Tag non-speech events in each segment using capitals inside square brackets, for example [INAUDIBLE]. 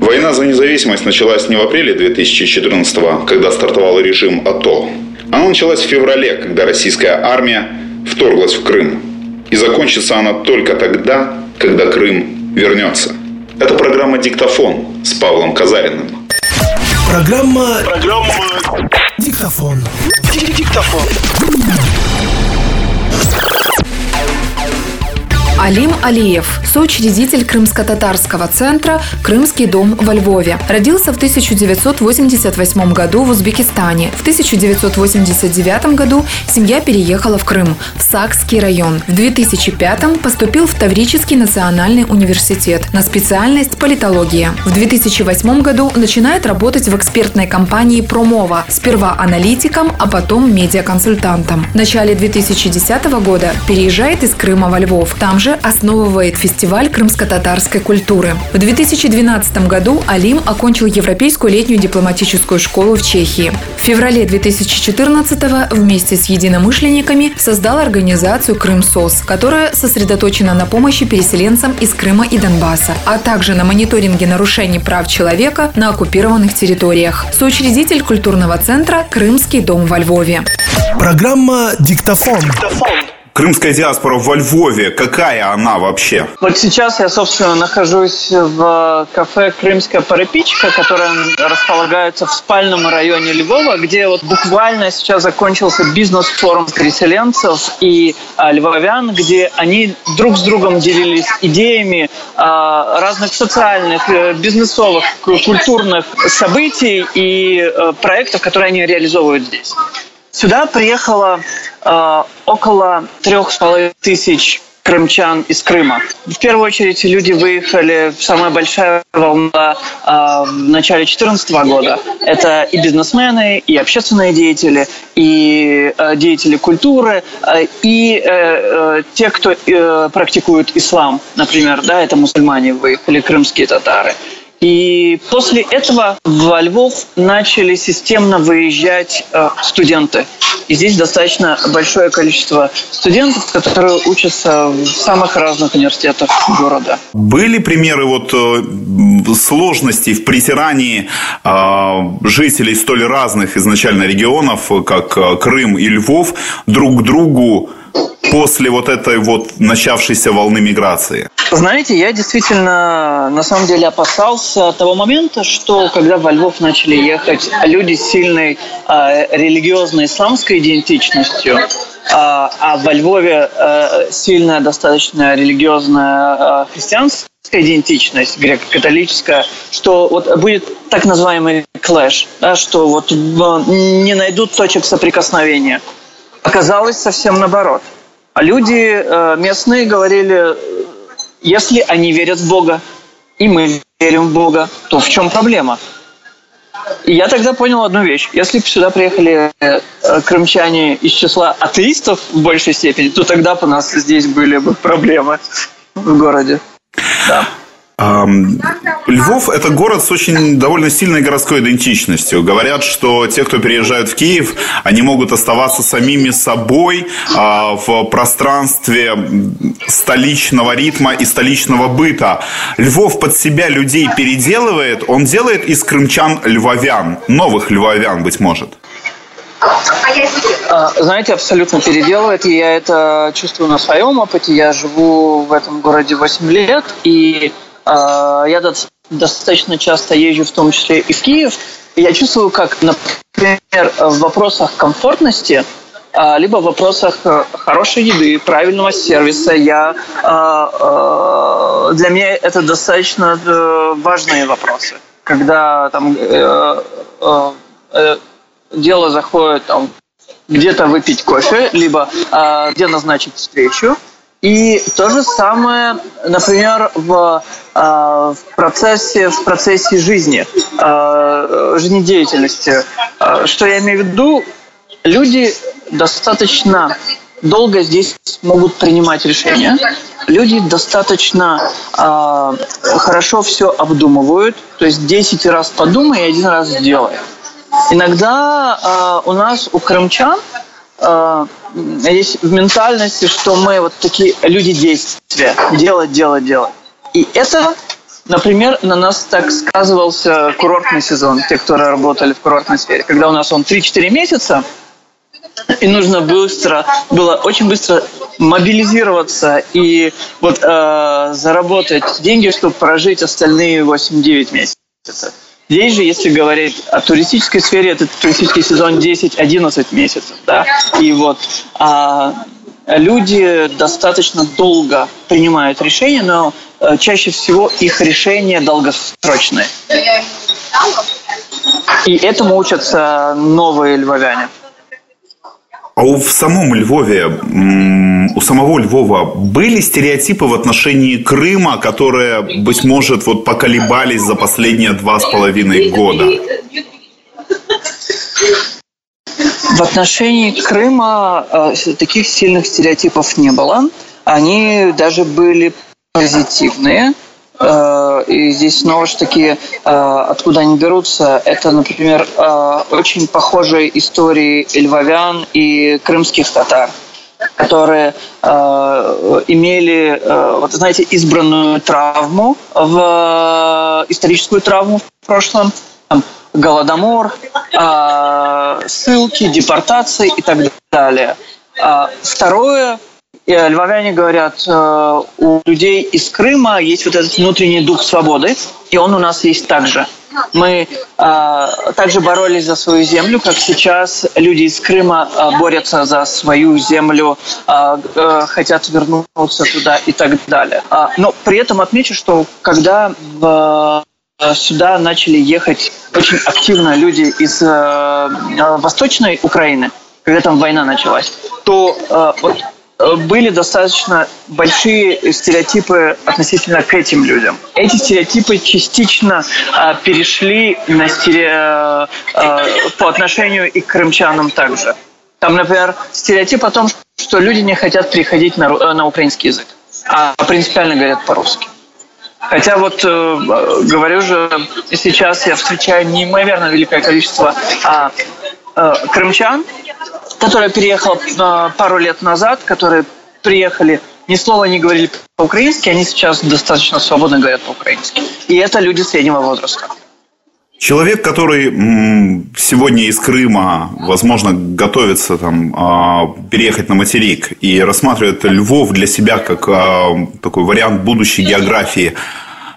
Война за независимость началась не в апреле 2014 когда стартовал режим АТО. Она началась в феврале, когда российская армия вторглась в Крым. И закончится она только тогда, когда Крым вернется. Это программа «Диктофон» с Павлом Казариным. Программа... Программа... Диктофон. Диктофон. Алим Алиев, соучредитель Крымско-татарского центра «Крымский дом» во Львове. Родился в 1988 году в Узбекистане. В 1989 году семья переехала в Крым, в Сакский район. В 2005 поступил в Таврический национальный университет на специальность политология. В 2008 году начинает работать в экспертной компании «Промова», сперва аналитиком, а потом медиаконсультантом. В начале 2010 года переезжает из Крыма во Львов. Там же также основывает фестиваль крымско-татарской культуры. В 2012 году Алим окончил Европейскую летнюю дипломатическую школу в Чехии. В феврале 2014 вместе с единомышленниками создал организацию «Крымсос», которая сосредоточена на помощи переселенцам из Крыма и Донбасса, а также на мониторинге нарушений прав человека на оккупированных территориях. Соучредитель культурного центра «Крымский дом» во Львове. Программа «Диктофон». Диктофон. Крымская диаспора во Львове, какая она вообще? Вот сейчас я, собственно, нахожусь в кафе «Крымская парапичка», которое располагается в спальном районе Львова, где вот буквально сейчас закончился бизнес-форум переселенцев и а, львовян, где они друг с другом делились идеями а, разных социальных, э, бизнесовых, культурных событий и а, проектов, которые они реализовывают здесь. Сюда приехало э, около трех с половиной тысяч крымчан из Крыма. В первую очередь люди выехали, самая большая волна э, в начале 2014 года. Это и бизнесмены, и общественные деятели, и э, деятели культуры, э, и э, э, те, кто э, практикует ислам, например, да, это мусульмане выехали, крымские татары. И после этого во Львов начали системно выезжать э, студенты. И здесь достаточно большое количество студентов, которые учатся в самых разных университетах города. Были примеры вот э, сложностей в притирании э, жителей столь разных изначально регионов, как Крым и Львов, друг к другу после вот этой вот начавшейся волны миграции? Знаете, я действительно на самом деле опасался того момента, что когда во Львов начали ехать люди с сильной э, религиозной исламской идентичностью, э, а во Львове э, сильная достаточно религиозная э, христианская идентичность греко-католическая, что вот будет так называемый клэш, да, что вот не найдут точек соприкосновения. Оказалось совсем наоборот. А люди э, местные говорили, если они верят в Бога, и мы верим в Бога, то в чем проблема? И я тогда понял одну вещь. Если бы сюда приехали э, крымчане из числа атеистов в большей степени, то тогда бы у нас здесь были бы проблемы в городе. Да. Львов – это город с очень довольно сильной городской идентичностью. Говорят, что те, кто переезжают в Киев, они могут оставаться самими собой а, в пространстве столичного ритма и столичного быта. Львов под себя людей переделывает, он делает из крымчан львовян, новых львовян, быть может. А, знаете, абсолютно переделывает. И я это чувствую на своем опыте. Я живу в этом городе 8 лет, и а, я достаточно часто езжу, в том числе и в Киев. И я чувствую, как, например, в вопросах комфортности, а, либо в вопросах э, хорошей еды, правильного сервиса, я, а, для меня это достаточно э, важные вопросы. Когда там э, дело заходит там, где-то выпить кофе, либо где назначить встречу, и то же самое, например, в, э, в процессе в процессе жизни, э, жизнедеятельности. Э, что я имею в виду? Люди достаточно долго здесь могут принимать решения. Люди достаточно э, хорошо все обдумывают. То есть 10 раз подумай и один раз сделай. Иногда э, у нас, у крымчан, э, есть в ментальности, что мы вот такие люди действия. Делать, делать, делать. И это Например, на нас так сказывался курортный сезон, те, кто работали в курортной сфере. Когда у нас он 3-4 месяца, и нужно быстро, было очень быстро мобилизироваться и вот э, заработать деньги, чтобы прожить остальные 8-9 месяцев. Здесь же, если говорить о туристической сфере, это туристический сезон 10-11 месяцев. Да? И вот а, люди достаточно долго принимают решения, но э, чаще всего их решения долгосрочные. И этому учатся новые львовяне. А у, в самом Львове, у самого Львова были стереотипы в отношении Крыма, которые, быть может, вот поколебались за последние два с половиной года? В отношении Крыма э, таких сильных стереотипов не было. Они даже были позитивные. Э, и здесь снова же таки, э, откуда они берутся, это, например, э, очень похожие истории львовян и крымских татар которые имели, вот знаете, избранную травму, в историческую травму в прошлом, голодомор, ссылки, депортации и так далее. А второе, львовяне говорят, э, у людей из Крыма есть вот этот внутренний дух свободы, и он у нас есть также. Мы э, также боролись за свою землю, как сейчас люди из Крыма э, борются за свою землю, э, э, хотят вернуться туда и так далее. Э, но при этом отмечу, что когда в сюда начали ехать очень активно люди из э, Восточной Украины, когда там война началась, то э, вот Э, были достаточно большие стереотипы относительно к этим людям. Эти стереотипы частично э, перешли на стере... э, э, по отношению и к крымчанам также. Там, например, стереотип о том, что люди не хотят переходить на, э, на украинский язык, а принципиально говорят по-русски. Хотя вот э, говорю же, сейчас я встречаю неимоверно великое количество а, э, крымчан, которая переехала э, пару лет назад, которые приехали, ни слова не говорили по-украински, они сейчас достаточно свободно говорят по-украински. И это люди среднего возраста. Человек, который сегодня из Крыма, возможно, готовится там, а, переехать на материк и рассматривает Львов для себя как а, такой вариант будущей географии,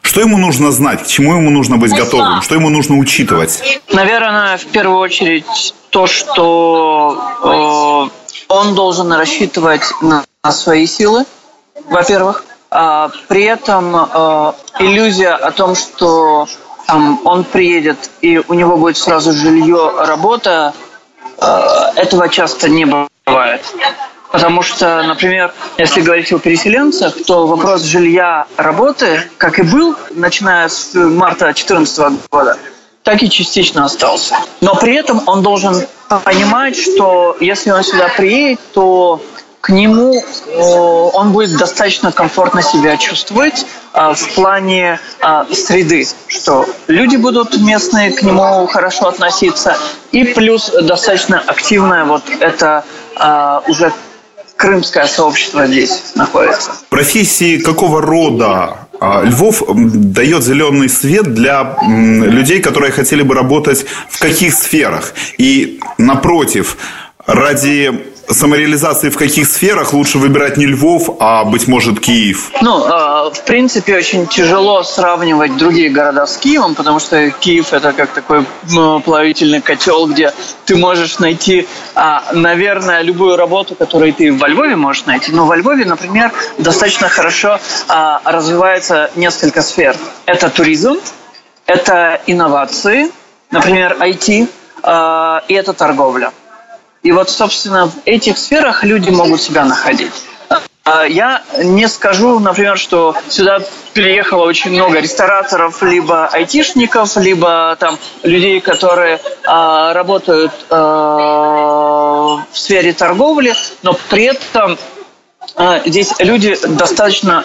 что ему нужно знать, к чему ему нужно быть готовым, что ему нужно учитывать? Наверное, в первую очередь то, что э, он должен рассчитывать на, свои силы, во-первых. А при этом э, иллюзия о том, что там, он приедет и у него будет сразу жилье, работа, э, этого часто не бывает. Потому что, например, если говорить о переселенцах, то вопрос жилья, работы, как и был, начиная с марта 2014 года, так и частично остался. Но при этом он должен понимать, что если он сюда приедет, то к нему он будет достаточно комфортно себя чувствовать а, в плане а, среды, что люди будут местные к нему хорошо относиться, и плюс достаточно активная вот это уже крымское сообщество здесь находится. Профессии какого рода Львов дает зеленый свет для людей, которые хотели бы работать в каких сферах. И напротив, ради самореализации в каких сферах лучше выбирать не Львов, а, быть может, Киев? Ну, э, в принципе, очень тяжело сравнивать другие города с Киевом, потому что Киев – это как такой ну, плавительный котел, где ты можешь найти, а, наверное, любую работу, которую ты во Львове можешь найти. Но во Львове, например, достаточно хорошо а, развивается несколько сфер. Это туризм, это инновации, например, IT, а, и это торговля. И вот, собственно, в этих сферах люди могут себя находить. А, я не скажу, например, что сюда переехало очень много рестораторов, либо айтишников, либо там людей, которые а, работают а, в сфере торговли, но при этом здесь люди достаточно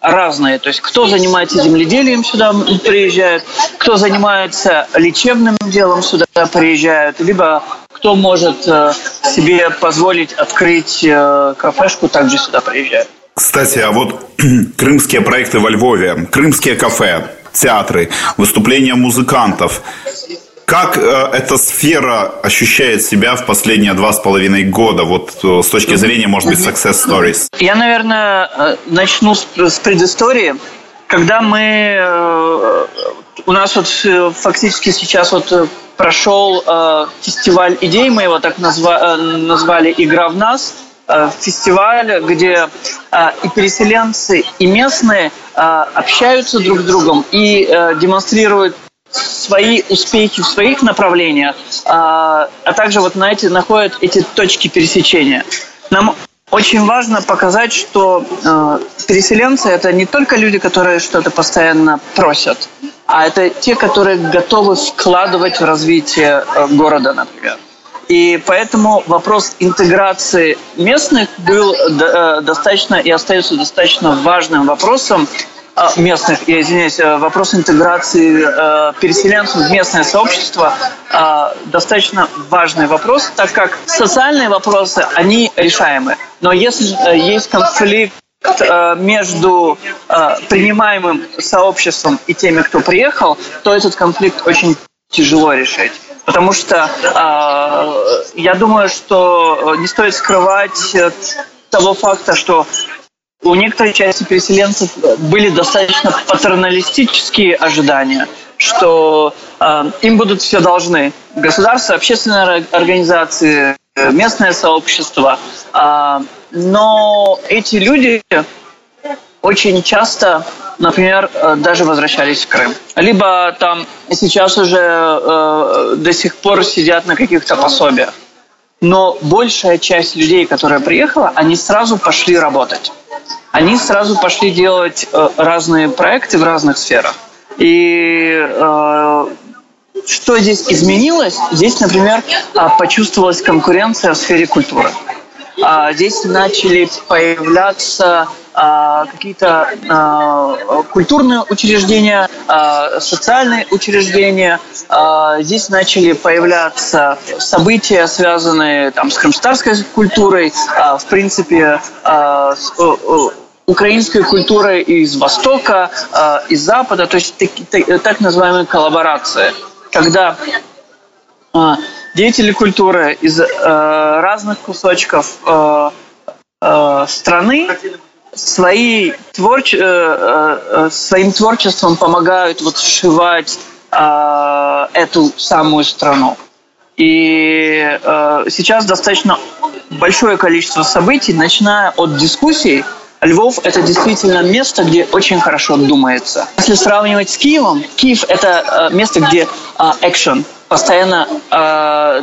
разные. То есть кто занимается земледелием, сюда приезжают, кто занимается лечебным делом, сюда приезжают, либо кто может э, себе позволить открыть э, кафешку, также сюда приезжают. Кстати, а вот [CLEARS THROAT] крымские проекты во Львове, крымские кафе, театры, выступления музыкантов. Как э, эта сфера ощущает себя в последние два с половиной года, вот с точки зрения, может быть, success stories? Я, наверное, начну с, предыстории. Когда мы... У нас вот фактически сейчас вот прошел э, фестиваль идей, мы его так назва, э, назвали «Игра в нас», Э, фестиваль, где э, и переселенцы, и местные э, общаются друг с другом и демонстрируют свои успехи в своих направлениях, а также вот на эти находят эти точки пересечения. Нам очень важно показать, что переселенцы это не только люди, которые что-то постоянно просят, а это те, которые готовы вкладывать в развитие города, например. И поэтому вопрос интеграции местных был э, достаточно и остается достаточно важным вопросом местных, я извиняюсь, э, вопрос интеграции э, переселенцев в местное сообщество а, достаточно важный вопрос, так как социальные вопросы, они решаемы. Но если есть конфликт между принимаемым сообществом и теми, кто приехал, то этот конфликт очень тяжело решить. Потому что э, я думаю, что не стоит скрывать того факта, что у некоторой части переселенцев были достаточно патерналистические ожидания, что э, им будут все должны. Государство, общественные организации, местное сообщество. Э, но эти люди очень часто например, э, даже возвращались в Крым. Либо там сейчас уже э, до сих пор сидят на каких-то пособиях. Но большая часть людей, которая приехала, они сразу пошли работать. Они сразу пошли делать э, разные проекты в разных сферах. И э, что здесь изменилось? Здесь, например, а, почувствовалась конкуренция в сфере культуры. А, здесь начали появляться какие-то а, культурные учреждения, а, социальные учреждения. Здесь начали появляться события, связанные там, с крымстарской культурой, в принципе, с украинской культурой из Востока, из Запада, то есть так называемые коллаборации, когда деятели культуры из разных кусочков страны свои творч... Э, э, э, своим творчеством помогают вот сшивать эту самую страну. И сейчас достаточно большое количество событий, начиная от дискуссий, Львов – это действительно место, где очень хорошо думается. Если сравнивать с Киевом, Киев – это место, где экшен, постоянно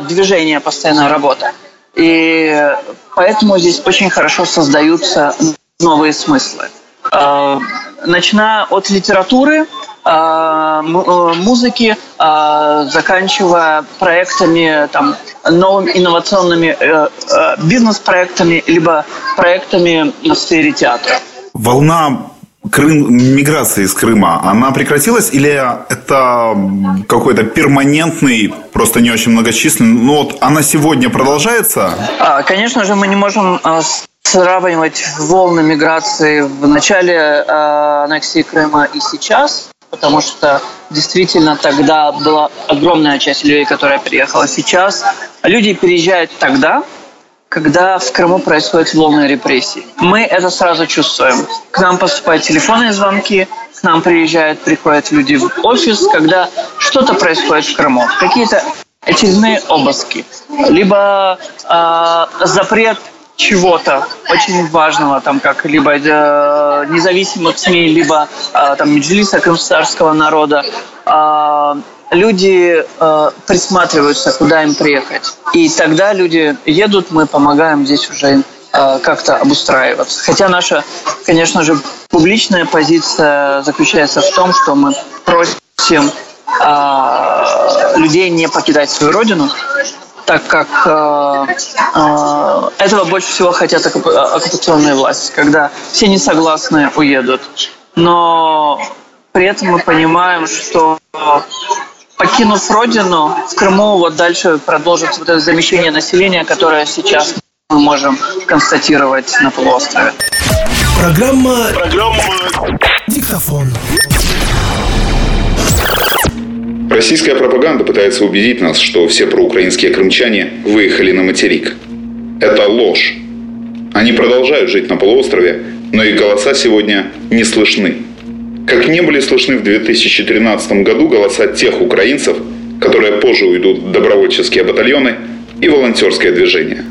движение, постоянная работа. И поэтому здесь очень хорошо создаются новые смыслы. А, начиная от литературы, а, э, музыки, а, заканчивая проектами, там, новыми инновационными э, э, бизнес-проектами, либо проектами в сфере театра. Волна Крым, миграция из Крыма, она прекратилась или это какой-то перманентный, просто не очень многочисленный, ну вот она сегодня продолжается? Конечно же, мы не можем сравнивать волны миграции в начале э, аннексии Крыма и сейчас, потому что действительно тогда была огромная часть людей, которая переехала. Сейчас люди переезжают тогда, когда в Крыму происходят волны репрессий. Мы это сразу чувствуем. К нам поступают телефонные звонки, к нам приезжают, приходят люди в офис, когда что-то происходит в Крыму. Какие-то очередные обыски. Либо э, запрет чего-то очень важного, там как либо э, независимых СМИ, либо э, там Меджлиса крымстарского народа, э, люди э, присматриваются, куда им приехать. И тогда люди едут, мы помогаем здесь уже э, как-то обустраиваться. Хотя наша, конечно же, публичная позиция заключается в том, что мы просим э, людей не покидать свою родину, так как э, э, этого больше всего хотят оккупационные власти, когда все несогласные уедут. Но при этом мы понимаем, что покинув родину, в Крыму вот дальше продолжится вот это замещение населения, которое сейчас мы можем констатировать на полуострове. Программа... Программа... Диктофон. Российская пропаганда пытается убедить нас, что все проукраинские крымчане выехали на материк. Это ложь. Они продолжают жить на полуострове, но их голоса сегодня не слышны. Как не были слышны в 2013 году голоса тех украинцев, которые позже уйдут в добровольческие батальоны и волонтерское движение.